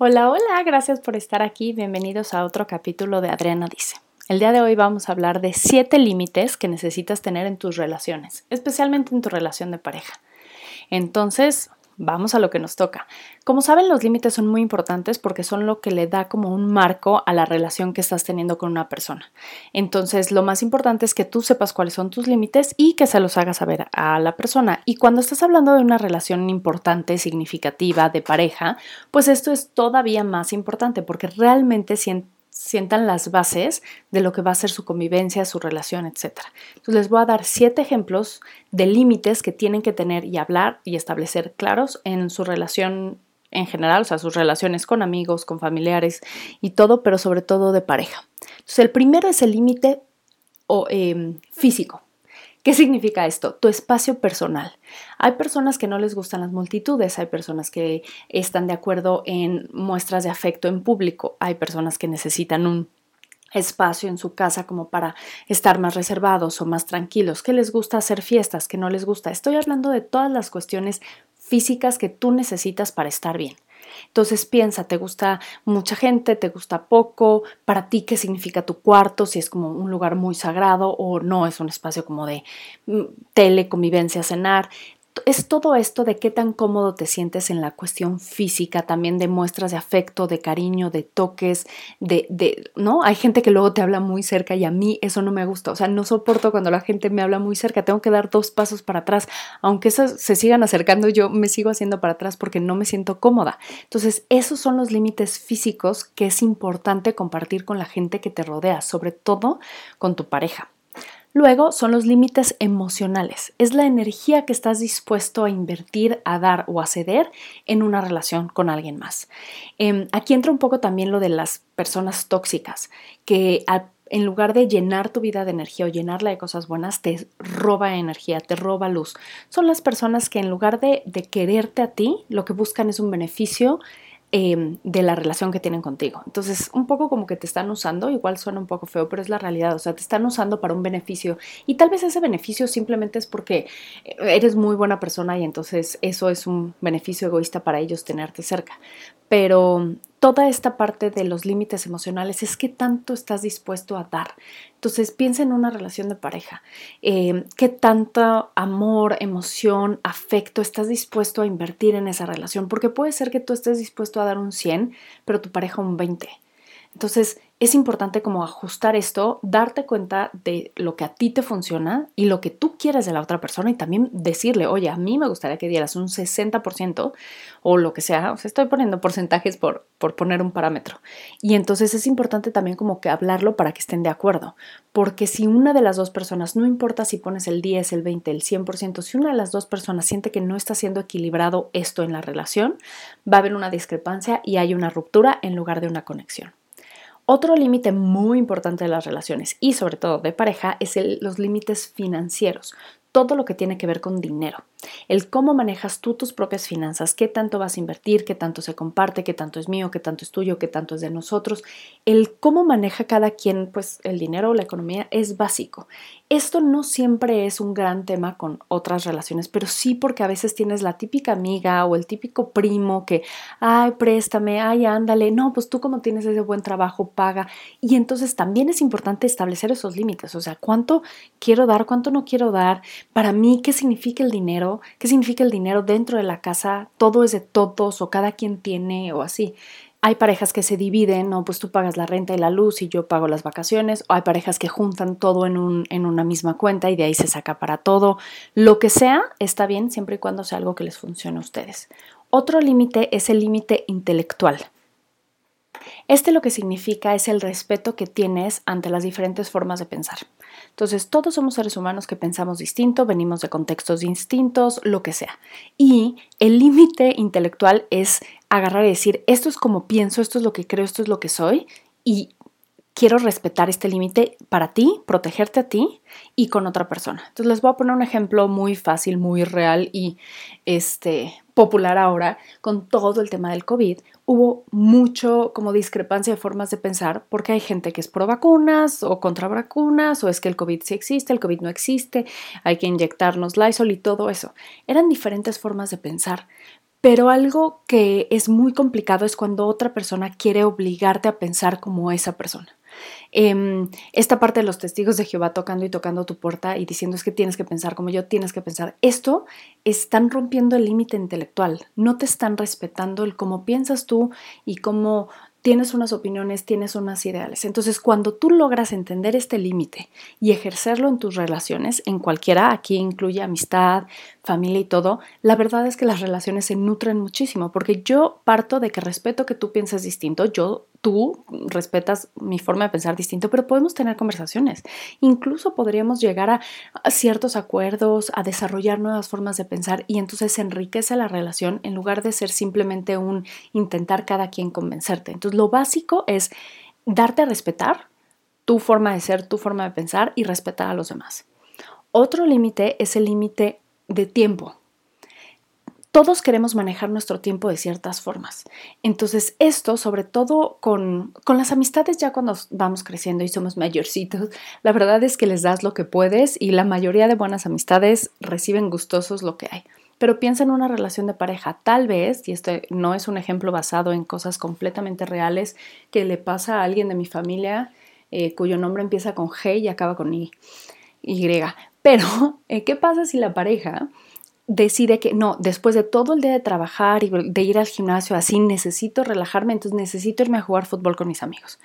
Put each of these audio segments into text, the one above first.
Hola, hola, gracias por estar aquí. Bienvenidos a otro capítulo de Adriana Dice. El día de hoy vamos a hablar de siete límites que necesitas tener en tus relaciones, especialmente en tu relación de pareja. Entonces, vamos a lo que nos toca. Como saben, los límites son muy importantes porque son lo que le da como un marco a la relación que estás teniendo con una persona. Entonces, lo más importante es que tú sepas cuáles son tus límites y que se los hagas saber a la persona. Y cuando estás hablando de una relación importante, significativa, de pareja, pues esto es todavía más importante porque realmente sientes sientan las bases de lo que va a ser su convivencia, su relación, etc. Entonces les voy a dar siete ejemplos de límites que tienen que tener y hablar y establecer claros en su relación en general, o sea, sus relaciones con amigos, con familiares y todo, pero sobre todo de pareja. Entonces el primero es el límite eh, físico. ¿Qué significa esto? Tu espacio personal. Hay personas que no les gustan las multitudes, hay personas que están de acuerdo en muestras de afecto en público, hay personas que necesitan un espacio en su casa como para estar más reservados o más tranquilos, que les gusta hacer fiestas, que no les gusta. Estoy hablando de todas las cuestiones físicas que tú necesitas para estar bien. Entonces piensa, ¿te gusta mucha gente? ¿Te gusta poco? ¿Para ti qué significa tu cuarto? Si es como un lugar muy sagrado o no, es un espacio como de mm, tele, convivencia, cenar es todo esto de qué tan cómodo te sientes en la cuestión física, también de muestras de afecto, de cariño, de toques, de, ¿no? Hay gente que luego te habla muy cerca y a mí eso no me gusta, o sea, no soporto cuando la gente me habla muy cerca, tengo que dar dos pasos para atrás, aunque esas se sigan acercando, yo me sigo haciendo para atrás porque no me siento cómoda. Entonces, esos son los límites físicos que es importante compartir con la gente que te rodea, sobre todo con tu pareja. Luego son los límites emocionales. Es la energía que estás dispuesto a invertir, a dar o a ceder en una relación con alguien más. Em, aquí entra un poco también lo de las personas tóxicas, que en lugar de llenar tu vida de energía o llenarla de cosas buenas, te roba energía, te roba luz. Son las personas que en lugar de, de quererte a ti, lo que buscan es un beneficio Em, de la relación que tienen contigo. Entonces, un poco como que te están usando, igual suena un poco feo, pero es la realidad, o sea, te están usando para un beneficio y tal vez ese beneficio simplemente es porque eres muy buena persona y entonces eso es un beneficio egoísta para ellos tenerte cerca. Pero toda esta parte de los límites emocionales es qué tanto estás dispuesto a dar. Entonces piensa en una relación de pareja. Eh, ¿Qué tanto amor, emoción, afecto estás dispuesto a invertir en esa relación? Porque puede ser que tú estés dispuesto a dar un 100, pero tu pareja un 20. Entonces, es importante como ajustar esto, darte cuenta de lo que a ti te funciona y lo que tú quieres de la otra persona y también decirle, oye, a mí me gustaría que dieras un 60% o lo que sea, o sea, estoy poniendo porcentajes por, por poner un parámetro. Y entonces es importante también como que hablarlo para que estén de acuerdo, porque si una de las dos personas, no importa si pones el 10, el 20, el 100%, si una de las dos personas siente que no está siendo equilibrado esto en la relación, va a haber una discrepancia y hay una ruptura en lugar de una conexión. Otro límite muy importante de las relaciones y sobre todo de pareja es los límites financieros todo lo que tiene que ver con dinero. El cómo manejas tú tus propias finanzas, qué tanto vas a invertir, qué tanto se comparte, qué tanto es mío, qué tanto es tuyo, qué tanto es de nosotros. El cómo maneja cada quien pues el dinero o la economía es básico. Esto no siempre es un gran tema con otras relaciones, pero sí porque a veces tienes la típica amiga o el típico primo que, ay, préstame, ay, ándale, no, pues tú como tienes ese buen trabajo, paga. Y entonces también es importante establecer esos límites, o sea, cuánto quiero dar, cuánto no quiero dar, para mí, ¿qué significa el dinero? ¿Qué significa el dinero dentro de la casa? ¿Todo es de todos o cada quien tiene o así? Hay parejas que se dividen, ¿no? Pues tú pagas la renta y la luz y yo pago las vacaciones. O hay parejas que juntan todo en, un, en una misma cuenta y de ahí se saca para todo. Lo que sea está bien siempre y cuando sea algo que les funcione a ustedes. Otro límite es el límite intelectual. Este lo que significa es el respeto que tienes ante las diferentes formas de pensar. Entonces, todos somos seres humanos que pensamos distinto, venimos de contextos distintos, lo que sea. Y el límite intelectual es agarrar y decir, esto es como pienso, esto es lo que creo, esto es lo que soy, y quiero respetar este límite para ti, protegerte a ti y con otra persona. Entonces les voy a poner un ejemplo muy fácil, muy real y este popular ahora con todo el tema del COVID, hubo mucho como discrepancia de formas de pensar porque hay gente que es pro vacunas o contra vacunas o es que el COVID sí existe, el COVID no existe, hay que inyectarnos Lysol y todo eso. Eran diferentes formas de pensar, Pero algo que es muy complicado es cuando otra persona quiere obligarte a pensar como esa persona. Em, esta parte de los testigos de Jehová tocando y tocando tu puerta y diciendo es que tienes que pensar como yo, tienes que pensar. Esto están rompiendo el límite intelectual, no te están respetando el cómo piensas tú y cómo tienes unas opiniones, tienes unas ideales. Entonces, cuando tú logras entender este límite y ejercerlo en tus relaciones, en cualquiera, aquí incluye amistad, familia y todo, la verdad es que las relaciones se nutren muchísimo, porque yo parto de que respeto que tú pienses distinto, yo tú respetas mi forma de pensar distinto, pero podemos tener conversaciones. Incluso podríamos llegar a, ciertos acuerdos, a desarrollar nuevas formas de pensar y entonces enriquece la relación en lugar de ser simplemente un intentar cada quien convencerte. Entonces lo básico es darte a respetar tu forma de ser, tu forma de pensar y respetar a los demás. Otro límite es el límite de tiempo todos queremos manejar nuestro tiempo de ciertas formas. Entonces, esto, sobre todo con, las amistades ya cuando vamos creciendo y somos mayorcitos, la verdad es que les das lo que puedes y la mayoría de buenas amistades reciben gustosos lo que hay. Pero piensa en una relación de pareja, tal vez, y este no es un ejemplo basado en cosas completamente reales, que le pasa a alguien de mi familia eh, cuyo nombre empieza con G y acaba con I. Y. Pero, eh, ¿qué pasa si la pareja decide que no, después de todo el día de trabajar y de ir al gimnasio así, necesito relajarme, entonces necesito irme a jugar fútbol con mis amigos.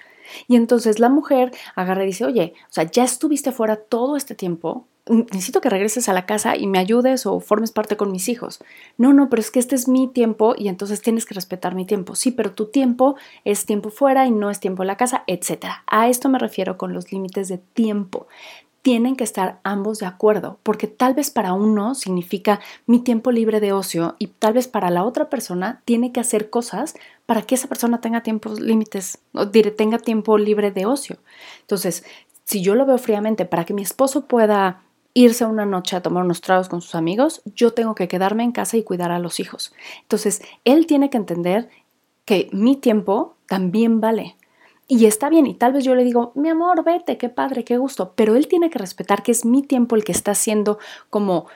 Y entonces la mujer agarra y dice, oye, o sea, ya estuviste fuera todo este tiempo, necesito que regreses a la casa y me ayudes o formes parte con mis hijos. No, no, pero es que este es mi tiempo y entonces tienes que respetar mi tiempo. Sí, pero tu tiempo es tiempo fuera y no es tiempo en la casa, etc. A esto me refiero con los límites de tiempo tienen que estar ambos de acuerdo, porque tal vez para uno significa mi tiempo libre de ocio y tal vez para la otra persona tiene que hacer cosas para que esa persona tenga tiempos límites, tenga tiempo libre de ocio. Entonces, si yo lo veo fríamente, para que mi esposo pueda irse una noche a tomar unos tragos con sus amigos, yo tengo que quedarme en casa y cuidar a los hijos. Entonces, él tiene que entender que mi tiempo también vale. Y está bien, y tal vez yo le digo, mi amor, vete, qué padre, qué gusto, pero él tiene que respetar que es mi tiempo el que está siendo como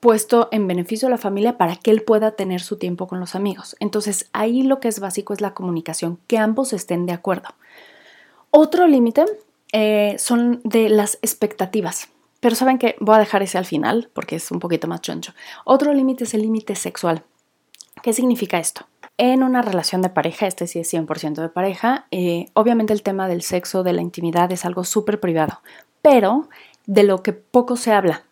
puesto en beneficio de la familia para que él pueda tener su tiempo con los amigos. Entonces ahí lo que es básico es la comunicación, que ambos estén de acuerdo. Otro límite eh, son de las expectativas. Pero saben que voy a dejar ese al final porque es un poquito más choncho. Otro límite es el límite sexual. ¿Qué significa esto? En una relación de pareja, este sí es 100% de pareja, eh, obviamente el tema del sexo, de la intimidad es algo súper privado, pero de lo que poco se habla.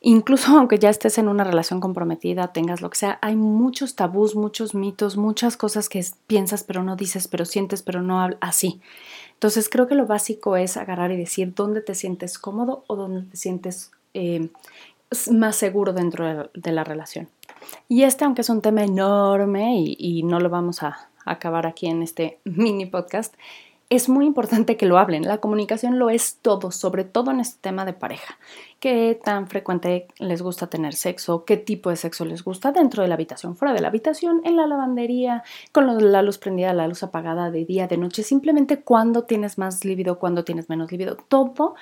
Incluso aunque ya estés en una relación comprometida, tengas lo que sea, hay muchos tabús, muchos mitos, muchas cosas que piensas pero no dices, pero sientes pero no hablas, así. Entonces creo que lo básico es agarrar y decir dónde te sientes cómodo o dónde te sientes eh, más seguro dentro de la relación. Y este, aunque es un tema enorme y, no lo vamos a acabar aquí en este mini podcast, es muy importante que lo hablen. La comunicación lo es todo, sobre todo en este tema de pareja. ¿Qué tan frecuente les gusta tener sexo? ¿Qué tipo de sexo les gusta dentro de la habitación, fuera de la habitación, en la lavandería, con la luz prendida, la luz apagada de día, de noche? Simplemente cuando tienes más líbido, cuando tienes menos líbido. Todo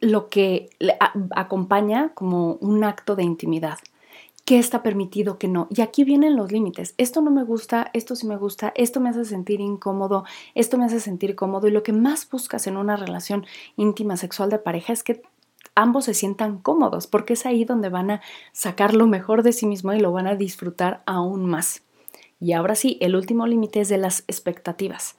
lo que acompaña como un acto de intimidad qué está permitido, qué no. Y aquí vienen los límites. Esto no me gusta, esto sí me gusta, esto me hace sentir incómodo, esto me hace sentir cómodo. Y lo que más buscas en una relación íntima sexual de pareja es que ambos se sientan cómodos, porque es ahí donde van a sacar lo mejor de sí mismo y lo van a disfrutar aún más. Y ahora sí, el último límite es de las expectativas.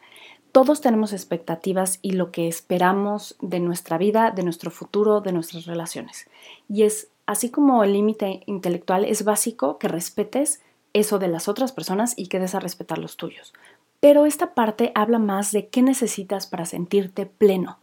Todos tenemos expectativas y lo que esperamos de nuestra vida, de nuestro futuro, de nuestras relaciones. Y es así como el límite intelectual es básico que respetes eso de las otras personas y que des a respetar los tuyos. Pero esta parte habla más de qué necesitas para sentirte pleno.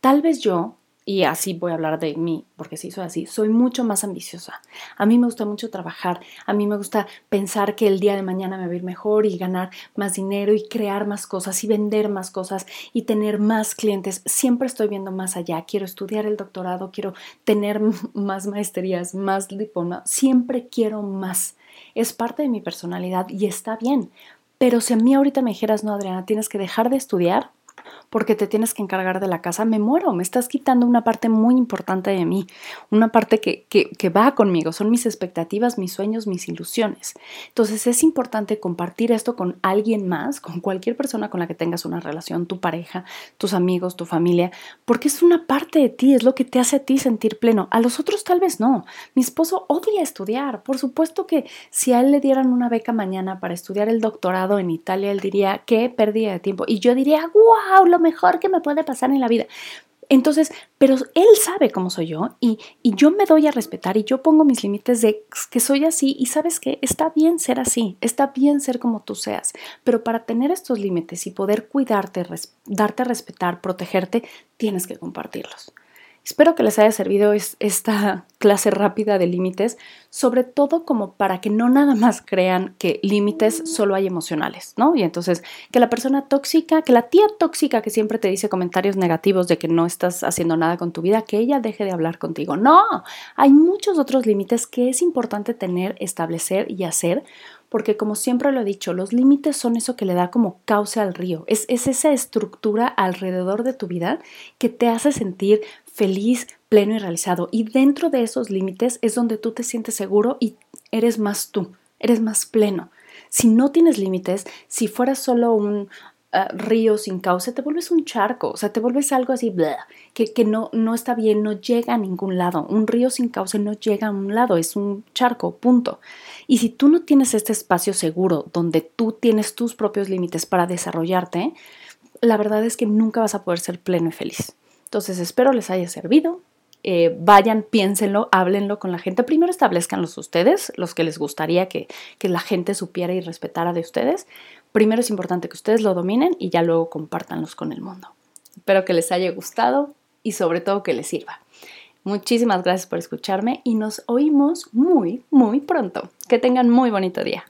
Tal vez yo y así voy a hablar de mí, porque si soy así, soy mucho más ambiciosa. A mí me gusta mucho trabajar, a mí me gusta pensar que el día de mañana me va a ir mejor y ganar más dinero y crear más cosas y vender más cosas y tener más clientes. Siempre estoy viendo más allá, quiero estudiar el doctorado, quiero tener más maestrías, más diploma, siempre quiero más. Es parte de mi personalidad y está bien. Pero si a mí ahorita me dijeras, no, Adriana, tienes que dejar de estudiar porque te tienes que encargar de la casa, me muero, me estás quitando una parte muy importante de mí, una parte que, que, va conmigo, son mis expectativas, mis sueños, mis ilusiones. Entonces es importante compartir esto con alguien más, con cualquier persona con la que tengas una relación, tu pareja, tus amigos, tu familia, porque es una parte de ti, es lo que te hace a ti sentir pleno. A los otros tal vez no. Mi esposo odia estudiar. Por supuesto que si a él le dieran una beca mañana para estudiar el doctorado en Italia, él diría, qué pérdida de tiempo. Y yo diría, wow, lo mejor que me puede pasar en la vida. Entonces, pero él sabe cómo soy yo y, y, yo me doy a respetar y yo pongo mis límites de que soy así y sabes que está bien ser así, está bien ser como tú seas, pero para tener estos límites y poder cuidarte, darte a respetar, protegerte, tienes que compartirlos. Espero que les haya servido esta clase rápida de límites, sobre todo como para que no nada más crean que límites solo hay emocionales, ¿no? Y entonces que la persona tóxica, que la tía tóxica que siempre te dice comentarios negativos de que no estás haciendo nada con tu vida, que ella deje de hablar contigo. No, hay muchos otros límites que es importante tener, establecer y hacer porque como siempre lo he dicho, los límites son eso que le da como cauce al río, es, es, esa estructura alrededor de tu vida que te hace sentir feliz, pleno y realizado. Y dentro de esos límites es donde tú te sientes seguro y eres más tú, eres más pleno. Si no tienes límites, si fueras solo un ah, río sin cauce, te vuelves un charco, o sea, te vuelves algo así, que, que no, no está bien, no llega a ningún lado. Un río sin cauce no llega a un lado, es un charco, punto. Y si tú no tienes este espacio seguro donde tú tienes tus propios límites para desarrollarte, la verdad es que nunca vas a poder ser pleno y feliz. Entonces espero les haya servido. Eh, vayan, piénsenlo, háblenlo con la gente. Primero establezcanlos ustedes, los que les gustaría que, que la gente supiera y respetara de ustedes. Primero es importante que ustedes lo dominen y ya luego compártanlos con el mundo. Espero que les haya gustado y sobre todo que les sirva. Muchísimas gracias por escucharme y nos oímos muy, muy pronto. Que tengan muy bonito día.